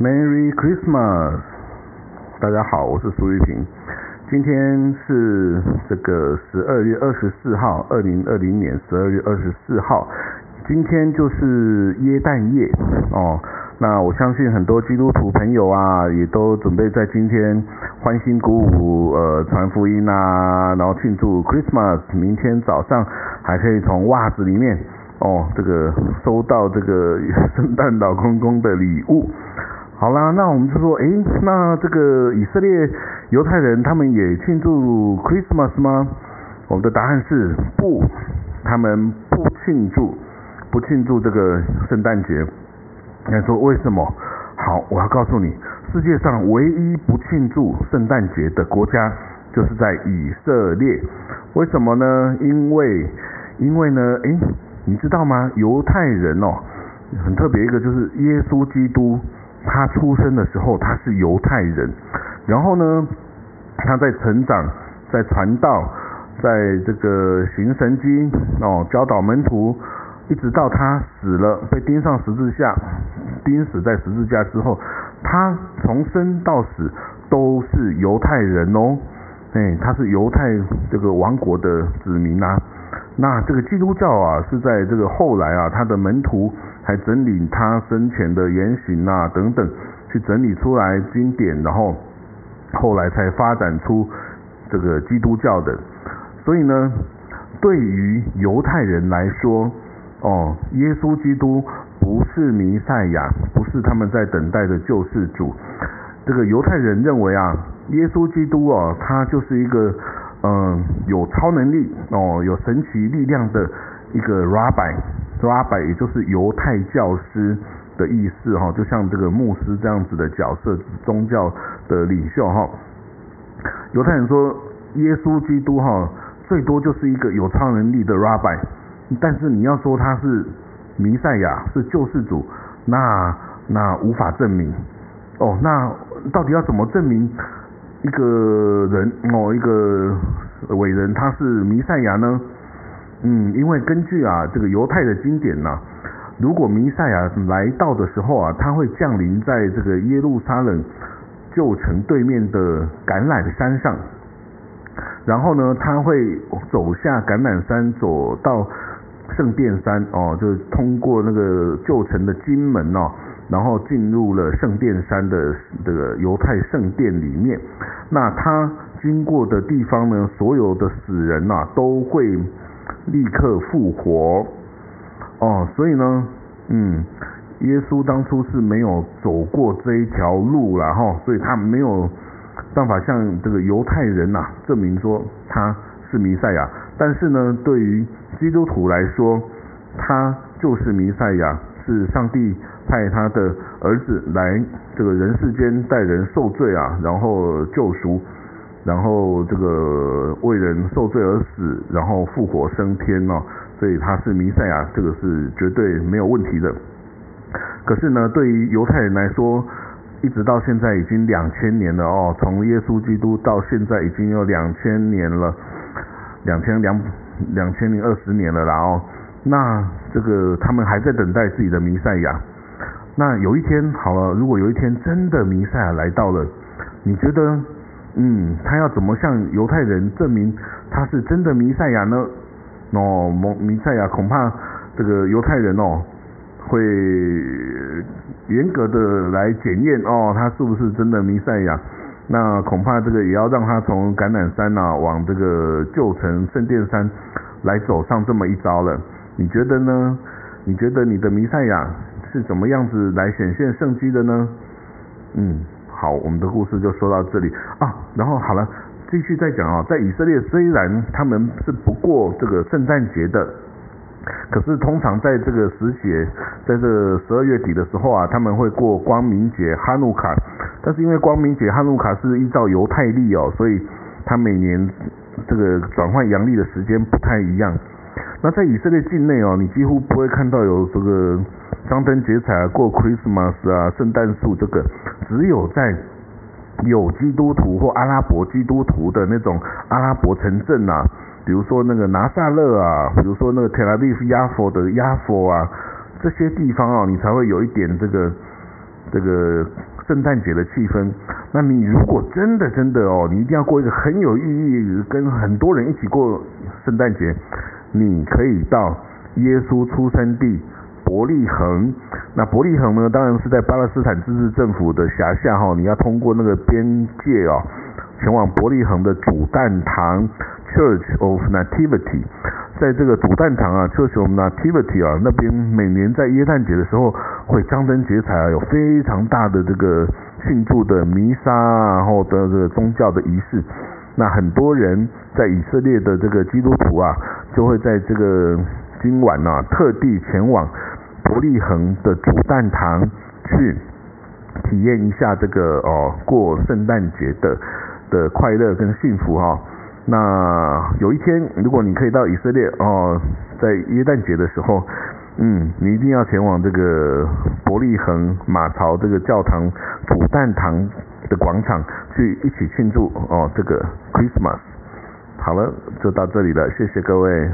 Merry Christmas！大家好，我是苏玉平。今天是这个十二月二十四号，二零二零年十二月二十四号。今天就是耶诞夜哦。那我相信很多基督徒朋友啊，也都准备在今天欢欣鼓舞，呃，传福音啊，然后庆祝 Christmas。明天早上还可以从袜子里面哦，这个收到这个圣诞老公公的礼物。好啦，那我们就说，诶，那这个以色列犹太人他们也庆祝 Christmas 吗？我们的答案是不，他们不庆祝，不庆祝这个圣诞节。你说为什么？好，我要告诉你，世界上唯一不庆祝圣诞节的国家就是在以色列。为什么呢？因为，因为呢，诶，你知道吗？犹太人哦，很特别一个就是耶稣基督，他出生的时候他是犹太人，然后呢，他在成长，在传道，在这个行神经哦，教导门徒。一直到他死了，被钉上十字架，钉死在十字架之后，他从生到死都是犹太人哦，哎，他是犹太这个王国的子民啊。那这个基督教啊，是在这个后来啊，他的门徒还整理他生前的言行啊等等，去整理出来经典，然后后来才发展出这个基督教的。所以呢，对于犹太人来说，哦，耶稣基督不是弥赛亚，不是他们在等待的救世主。这个犹太人认为啊，耶稣基督哦，他就是一个嗯有超能力哦，有神奇力量的一个 rabbi，rabbi，也就是犹太教师的意思哈，就像这个牧师这样子的角色，宗教的领袖哈。犹太人说，耶稣基督哈，最多就是一个有超能力的 rabbi。但是你要说他是弥赛亚是救世主，那那无法证明哦。那到底要怎么证明一个人哦一个伟人他是弥赛亚呢？嗯，因为根据啊这个犹太的经典呐，如果弥赛亚来到的时候啊，他会降临在这个耶路撒冷旧城对面的橄榄山上，然后呢他会走下橄榄山走到。圣殿山哦，就是通过那个旧城的金门哦，然后进入了圣殿山的这个犹太圣殿里面。那他经过的地方呢，所有的死人呐都会立刻复活哦。所以呢，嗯，耶稣当初是没有走过这一条路了哈，所以他没有办法向这个犹太人呐证明说他是弥赛亚。但是呢，对于基督徒来说，他就是弥赛亚，是上帝派他的儿子来这个人世间代人受罪啊，然后救赎，然后这个为人受罪而死，然后复活升天哦，所以他是弥赛亚，这个是绝对没有问题的。可是呢，对于犹太人来说，一直到现在已经两千年了哦，从耶稣基督到现在已经有两千年了，两千两。两千零二十年了啦哦，那这个他们还在等待自己的弥赛亚。那有一天好了，如果有一天真的弥赛亚来到了，你觉得，嗯，他要怎么向犹太人证明他是真的弥赛亚呢？哦，弥弥赛亚恐怕这个犹太人哦会严格的来检验哦，他是不是真的弥赛亚？那恐怕这个也要让他从橄榄山呐往这个旧城圣殿山来走上这么一招了。你觉得呢？你觉得你的弥赛亚是怎么样子来显现圣迹的呢？嗯，好，我们的故事就说到这里啊。然后好了，继续再讲啊，在以色列虽然他们是不过这个圣诞节的。可是通常在这个时节，在这十二月底的时候啊，他们会过光明节哈努卡。但是因为光明节哈努卡是依照犹太历哦，所以它每年这个转换阳历的时间不太一样。那在以色列境内哦，你几乎不会看到有这个张灯结彩啊过 Christmas 啊圣诞树这个，只有在有基督徒或阿拉伯基督徒的那种阿拉伯城镇啊。比如说那个拿撒勒啊，比如说那个 Tel Aviv 亚佛的亚佛啊，这些地方啊，你才会有一点这个这个圣诞节的气氛。那你如果真的真的哦，你一定要过一个很有意义、跟很多人一起过圣诞节，你可以到耶稣出生地伯利恒。那伯利恒呢，当然是在巴勒斯坦自治政府的辖下哈，你要通过那个边界哦，前往伯利恒的主诞堂 Church of Nativity。在这个主诞堂啊，Church of Nativity 啊，那边每年在耶诞节的时候会张灯结彩啊，有非常大的这个。庆祝的弥撒，然后的这个宗教的仪式，那很多人在以色列的这个基督徒啊，就会在这个今晚啊，特地前往伯利恒的主诞堂去体验一下这个哦过圣诞节的的快乐跟幸福哈。那有一天，如果你可以到以色列哦，在耶诞节的时候。嗯，你一定要前往这个伯利恒马槽这个教堂主诞堂的广场去一起庆祝哦，这个 Christmas。好了，就到这里了，谢谢各位。